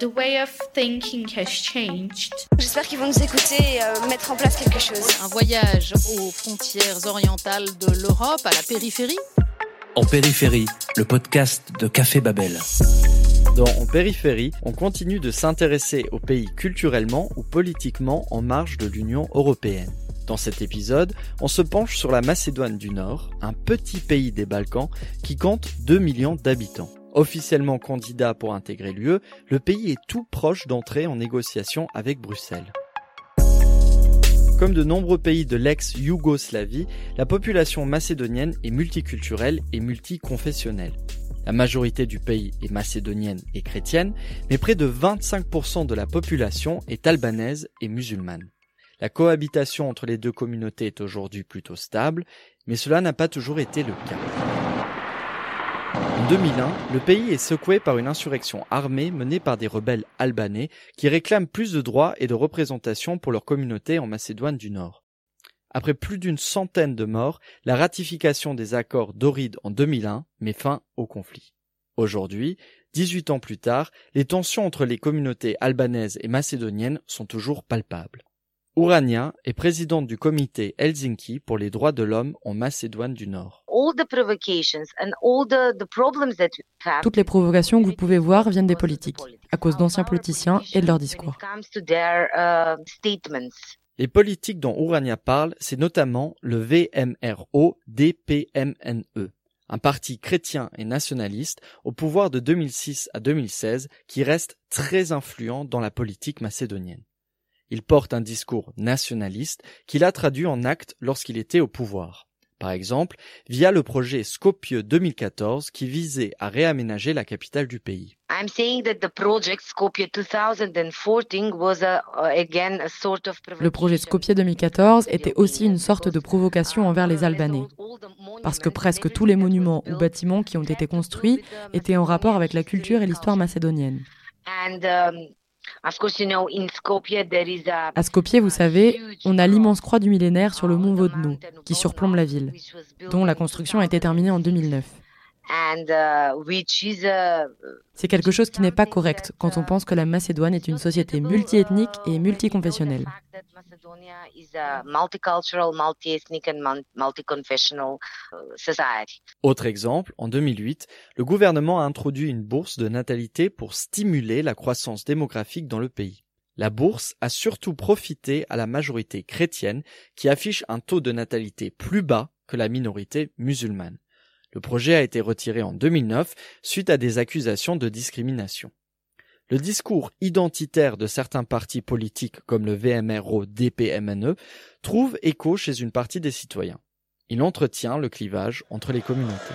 The way of thinking has changed. J'espère qu'ils vont nous écouter et euh, mettre en place quelque chose. Un voyage aux frontières orientales de l'Europe, à la périphérie. En périphérie, le podcast de Café Babel. Dans En périphérie, on continue de s'intéresser aux pays culturellement ou politiquement en marge de l'Union européenne. Dans cet épisode, on se penche sur la Macédoine du Nord, un petit pays des Balkans qui compte 2 millions d'habitants. Officiellement candidat pour intégrer l'UE, le pays est tout proche d'entrer en négociation avec Bruxelles. Comme de nombreux pays de l'ex-Yougoslavie, la population macédonienne est multiculturelle et multiconfessionnelle. La majorité du pays est macédonienne et chrétienne, mais près de 25% de la population est albanaise et musulmane. La cohabitation entre les deux communautés est aujourd'hui plutôt stable, mais cela n'a pas toujours été le cas. En 2001, le pays est secoué par une insurrection armée menée par des rebelles albanais qui réclament plus de droits et de représentation pour leur communauté en Macédoine du Nord. Après plus d'une centaine de morts, la ratification des accords d'Oride en 2001 met fin au conflit. Aujourd'hui, 18 ans plus tard, les tensions entre les communautés albanaises et macédoniennes sont toujours palpables. Ourania est présidente du comité Helsinki pour les droits de l'homme en Macédoine du Nord. Toutes les provocations que vous pouvez voir viennent des politiques, à cause d'anciens politiciens et de leurs discours. Les politiques dont Ourania parle, c'est notamment le VMRO-DPMNE, un parti chrétien et nationaliste au pouvoir de 2006 à 2016 qui reste très influent dans la politique macédonienne. Il porte un discours nationaliste qu'il a traduit en actes lorsqu'il était au pouvoir. Par exemple, via le projet Skopje 2014 qui visait à réaménager la capitale du pays. Le projet Skopje 2014 était aussi une sorte de provocation envers les Albanais, parce que presque tous les monuments ou bâtiments qui ont été construits étaient en rapport avec la culture et l'histoire macédonienne. Um, à Skopje, vous savez, on a l'immense croix du millénaire sur le mont Vodno, qui surplombe la ville, dont la construction a été terminée en 2009. Uh, C'est quelque chose qui n'est pas correct quand on pense que la Macédoine est une société multiethnique et multiconfessionnelle. Autre exemple, en 2008, le gouvernement a introduit une bourse de natalité pour stimuler la croissance démographique dans le pays. La bourse a surtout profité à la majorité chrétienne qui affiche un taux de natalité plus bas que la minorité musulmane. Le projet a été retiré en 2009 suite à des accusations de discrimination. Le discours identitaire de certains partis politiques comme le VMRO-DPMNE trouve écho chez une partie des citoyens. Il entretient le clivage entre les communautés.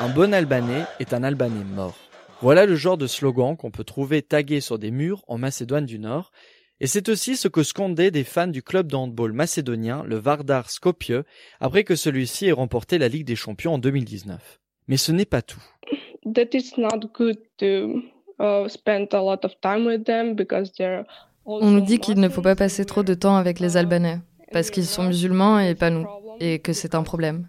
Un bon Albanais est un Albanais mort. Voilà le genre de slogan qu'on peut trouver tagué sur des murs en Macédoine du Nord et c'est aussi ce que scandaient des fans du club de handball macédonien, le Vardar Skopje, après que celui-ci ait remporté la Ligue des Champions en 2019. Mais ce n'est pas tout. On nous dit qu'il ne faut pas passer trop de temps avec les Albanais, parce qu'ils sont musulmans et pas nous, et que c'est un problème.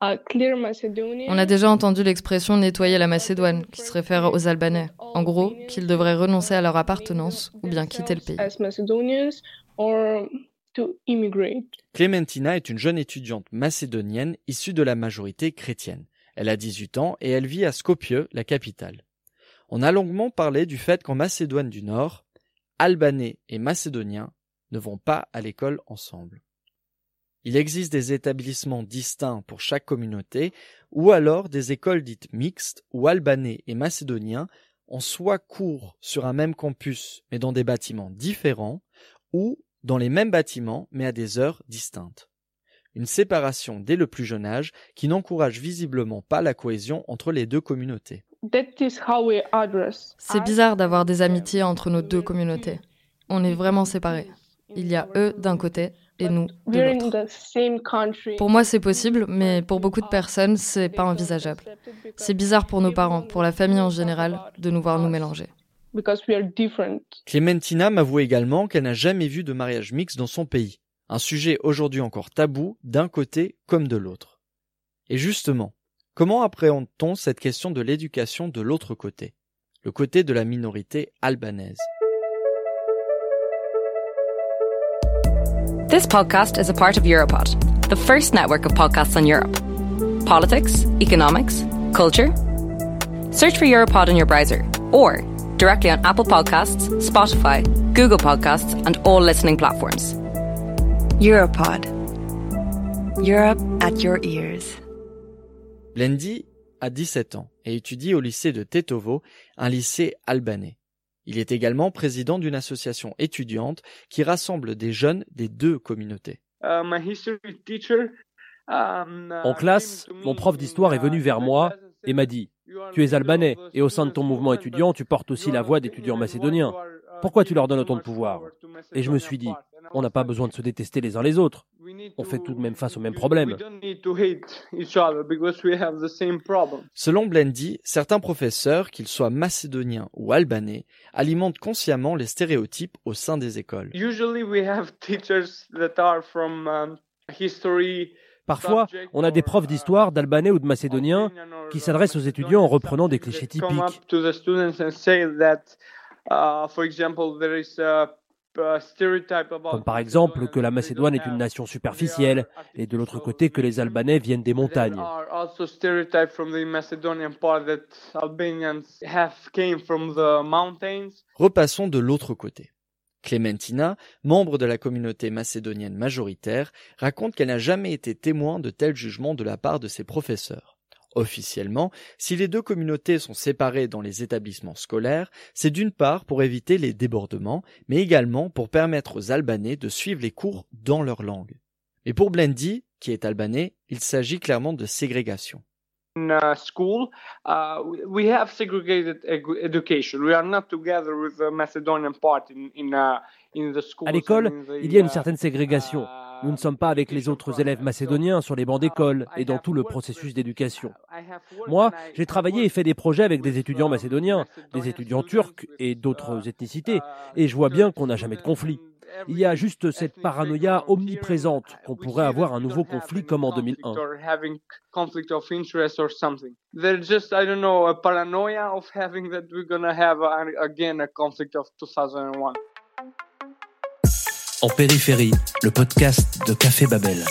On a déjà entendu l'expression nettoyer la Macédoine, qui se réfère aux Albanais. En gros, qu'ils devraient renoncer à leur appartenance ou bien quitter le pays. Clementina est une jeune étudiante macédonienne issue de la majorité chrétienne. Elle a 18 ans et elle vit à Skopje, la capitale. On a longuement parlé du fait qu'en Macédoine du Nord, Albanais et Macédoniens ne vont pas à l'école ensemble. Il existe des établissements distincts pour chaque communauté, ou alors des écoles dites mixtes où albanais et macédoniens ont soit cours sur un même campus mais dans des bâtiments différents, ou dans les mêmes bâtiments mais à des heures distinctes. Une séparation dès le plus jeune âge qui n'encourage visiblement pas la cohésion entre les deux communautés. C'est bizarre d'avoir des amitiés entre nos deux communautés. On est vraiment séparés. Il y a eux d'un côté et nous de l'autre. Pour moi, c'est possible, mais pour beaucoup de personnes, c'est pas envisageable. C'est bizarre pour nos parents, pour la famille en général, de nous voir nous mélanger. Clémentina m'avoue également qu'elle n'a jamais vu de mariage mixte dans son pays. Un sujet aujourd'hui encore tabou d'un côté comme de l'autre. Et justement, comment appréhende-t-on cette question de l'éducation de l'autre côté, le côté de la minorité albanaise This podcast is a part of Europod, the first network of podcasts on Europe. Politics, economics, culture. Search for Europod in your browser or directly on Apple Podcasts, Spotify, Google Podcasts, and all listening platforms. Europod. Europe at your ears. Blendi a 17 ans et étudie au lycée de Tetovo, un lycée albanais. Il est également président d'une association étudiante qui rassemble des jeunes des deux communautés. Um, en classe, mon prof d'histoire est venu vers moi et m'a dit Tu es albanais et au sein de ton mouvement étudiant, tu portes aussi la voix d'étudiants macédoniens. Pourquoi tu leur donnes autant de pouvoir Et je me suis dit On n'a pas besoin de se détester les uns les autres. On fait tout de même face au même problème. Selon Blendy, certains professeurs, qu'ils soient macédoniens ou albanais, alimentent consciemment les stéréotypes au sein des écoles. Parfois, on a des profs d'histoire, d'albanais ou de macédoniens qui s'adressent aux étudiants en reprenant des clichés typiques. Comme par exemple que la Macédoine est une nation superficielle et de l'autre côté que les Albanais viennent des montagnes. Repassons de l'autre côté. Clémentina, membre de la communauté macédonienne majoritaire, raconte qu'elle n'a jamais été témoin de tels jugements de la part de ses professeurs. Officiellement, si les deux communautés sont séparées dans les établissements scolaires, c'est d'une part pour éviter les débordements, mais également pour permettre aux Albanais de suivre les cours dans leur langue. Mais pour Blendy, qui est albanais, il s'agit clairement de ségrégation. À l'école, il y a une certaine ségrégation. Nous ne sommes pas avec les autres élèves macédoniens sur les bancs d'école et dans tout le processus d'éducation. Moi, j'ai travaillé et fait des projets avec des étudiants macédoniens, des étudiants turcs et d'autres ethnicités, et je vois bien qu'on n'a jamais de conflit. Il y a juste cette paranoïa omniprésente qu'on pourrait avoir un nouveau conflit comme en 2001. En périphérie, le podcast de Café Babel.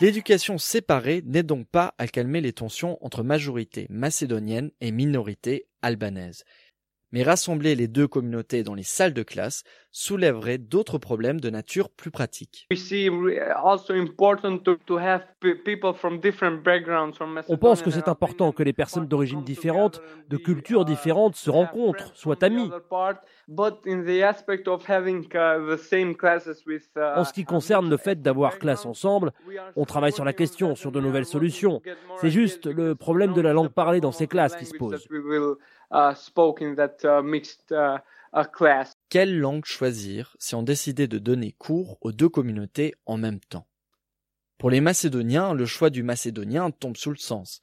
L'éducation séparée n'est donc pas à calmer les tensions entre majorité macédonienne et minorité albanaise mais rassembler les deux communautés dans les salles de classe soulèverait d'autres problèmes de nature plus pratique. On pense que c'est important que les personnes d'origine différente, de cultures différentes se rencontrent, soient amies. En ce qui concerne le fait d'avoir classe ensemble, on travaille sur la question, sur de nouvelles solutions. C'est juste le problème de la langue parlée dans ces classes qui se pose. Quelle langue choisir si on décidait de donner cours aux deux communautés en même temps? Pour les Macédoniens, le choix du macédonien tombe sous le sens.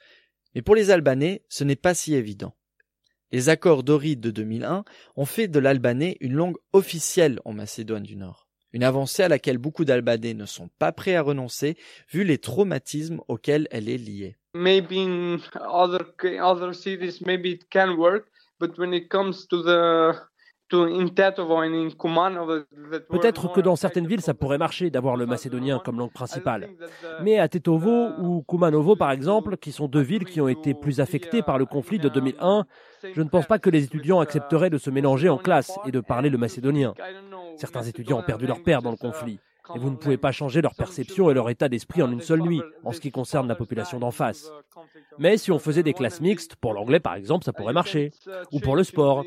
Mais pour les Albanais, ce n'est pas si évident. Les accords d'Oride de 2001 ont fait de l'albanais une langue officielle en Macédoine du Nord. Une avancée à laquelle beaucoup d'Albanais ne sont pas prêts à renoncer vu les traumatismes auxquels elle est liée. Maybe in other other cities, maybe it can work, but when it comes to the Peut-être que dans certaines villes, ça pourrait marcher d'avoir le macédonien comme langue principale. Mais à Tetovo ou Kumanovo, par exemple, qui sont deux villes qui ont été plus affectées par le conflit de 2001, je ne pense pas que les étudiants accepteraient de se mélanger en classe et de parler le macédonien. Certains étudiants ont perdu leur père dans le conflit. Et vous ne pouvez pas changer leur perception et leur état d'esprit en une seule nuit, en ce qui concerne la population d'en face. Mais si on faisait des classes mixtes, pour l'anglais par exemple, ça pourrait marcher, ou pour le sport.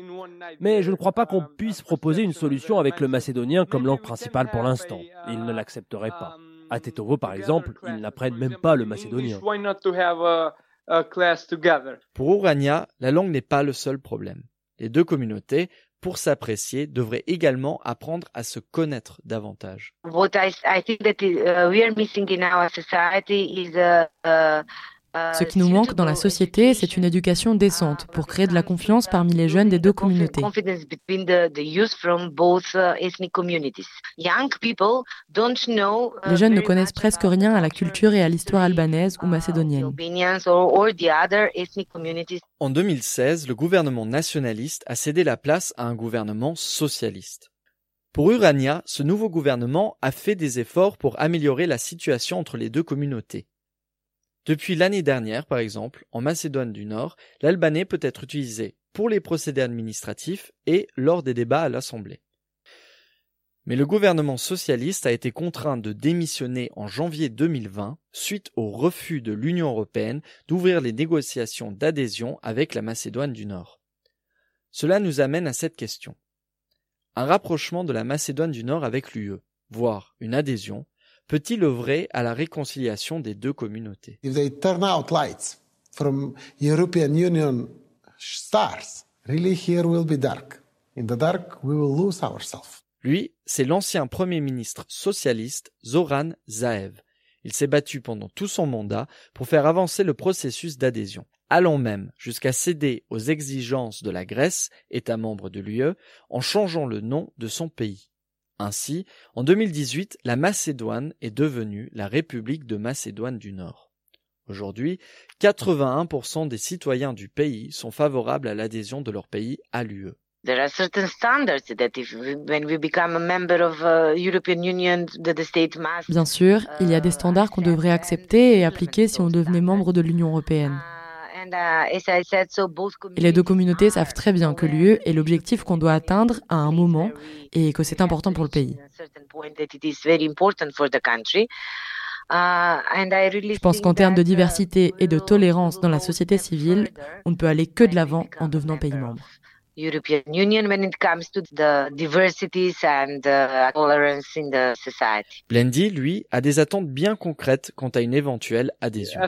Mais je ne crois pas qu'on puisse proposer une solution avec le macédonien comme langue principale pour l'instant. Ils ne l'accepteraient pas. À Tetovo par exemple, ils n'apprennent même pas le macédonien. Pour Urania, la langue n'est pas le seul problème. Les deux communautés pour s'apprécier, devrait également apprendre à se connaître davantage. What I, I think that we are missing in our society is Ce qui nous manque dans la société, c'est une éducation décente pour créer de la confiance parmi les jeunes des deux communautés. Les jeunes ne connaissent presque rien à la culture et à l'histoire albanaise ou macédonienne. En 2016, le gouvernement nationaliste a cédé la place à un gouvernement socialiste. Pour Urania, ce nouveau gouvernement a fait des efforts pour améliorer la situation entre les deux communautés. Depuis l'année dernière, par exemple, en Macédoine du Nord, l'albanais peut être utilisé pour les procédés administratifs et lors des débats à l'Assemblée. Mais le gouvernement socialiste a été contraint de démissionner en janvier 2020 suite au refus de l'Union européenne d'ouvrir les négociations d'adhésion avec la Macédoine du Nord. Cela nous amène à cette question. Un rapprochement de la Macédoine du Nord avec l'UE, voire une adhésion, peut-il œuvrer à la réconciliation des deux communautés? Lui, c'est l'ancien Premier ministre socialiste Zoran Zaev. Il s'est battu pendant tout son mandat pour faire avancer le processus d'adhésion allant même jusqu'à céder aux exigences de la Grèce, État membre de l'UE, en changeant le nom de son pays. Ainsi, en 2018, la Macédoine est devenue la République de Macédoine du Nord. Aujourd'hui, 81% des citoyens du pays sont favorables à l'adhésion de leur pays à l'UE. Bien sûr, il y a des standards qu'on devrait accepter et appliquer si on devenait membre de l'Union européenne. Et les deux communautés savent très bien que l'UE est l'objectif qu'on doit atteindre à un moment et que c'est important pour le pays. Je pense qu'en termes de diversité et de tolérance dans la société civile, on ne peut aller que de l'avant en devenant pays membre. Blendy, lui, a des attentes bien concrètes quant à une éventuelle adhésion.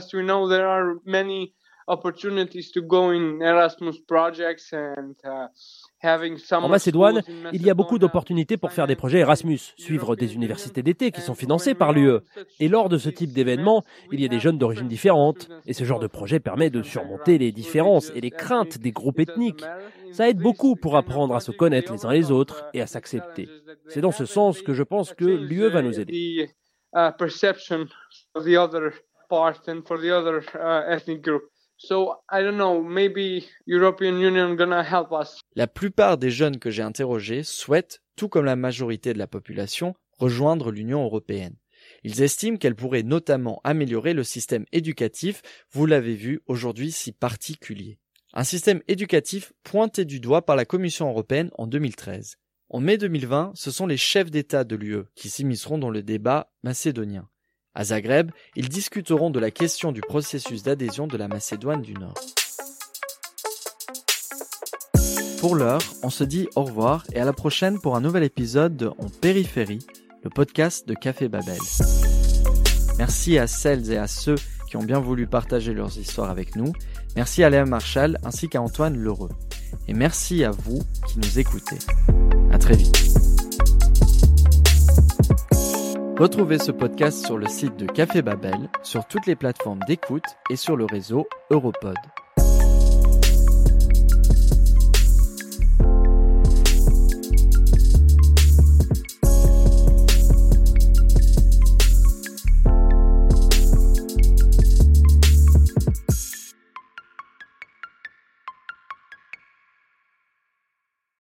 En Macédoine, il y a beaucoup d'opportunités pour faire des projets Erasmus, suivre des universités d'été qui sont financées par l'UE. Et lors de ce type d'événement, il y a des jeunes d'origine différentes. Et ce genre de projet permet de surmonter les différences et les craintes des groupes ethniques. Ça aide beaucoup pour apprendre à se connaître les uns les autres et à s'accepter. C'est dans ce sens que je pense que l'UE va nous aider. La plupart des jeunes que j'ai interrogés souhaitent, tout comme la majorité de la population, rejoindre l'Union européenne. Ils estiment qu'elle pourrait notamment améliorer le système éducatif, vous l'avez vu aujourd'hui si particulier. Un système éducatif pointé du doigt par la Commission européenne en 2013. En mai 2020, ce sont les chefs d'État de l'UE qui s'immisceront dans le débat macédonien. À Zagreb, ils discuteront de la question du processus d'adhésion de la Macédoine du Nord. Pour l'heure, on se dit au revoir et à la prochaine pour un nouvel épisode de En Périphérie, le podcast de Café Babel. Merci à celles et à ceux qui ont bien voulu partager leurs histoires avec nous. Merci à Léa Marshall ainsi qu'à Antoine Lheureux. Et merci à vous qui nous écoutez. À très vite. Retrouvez ce podcast sur le site de Café Babel, sur toutes les plateformes d'écoute et sur le réseau Europod.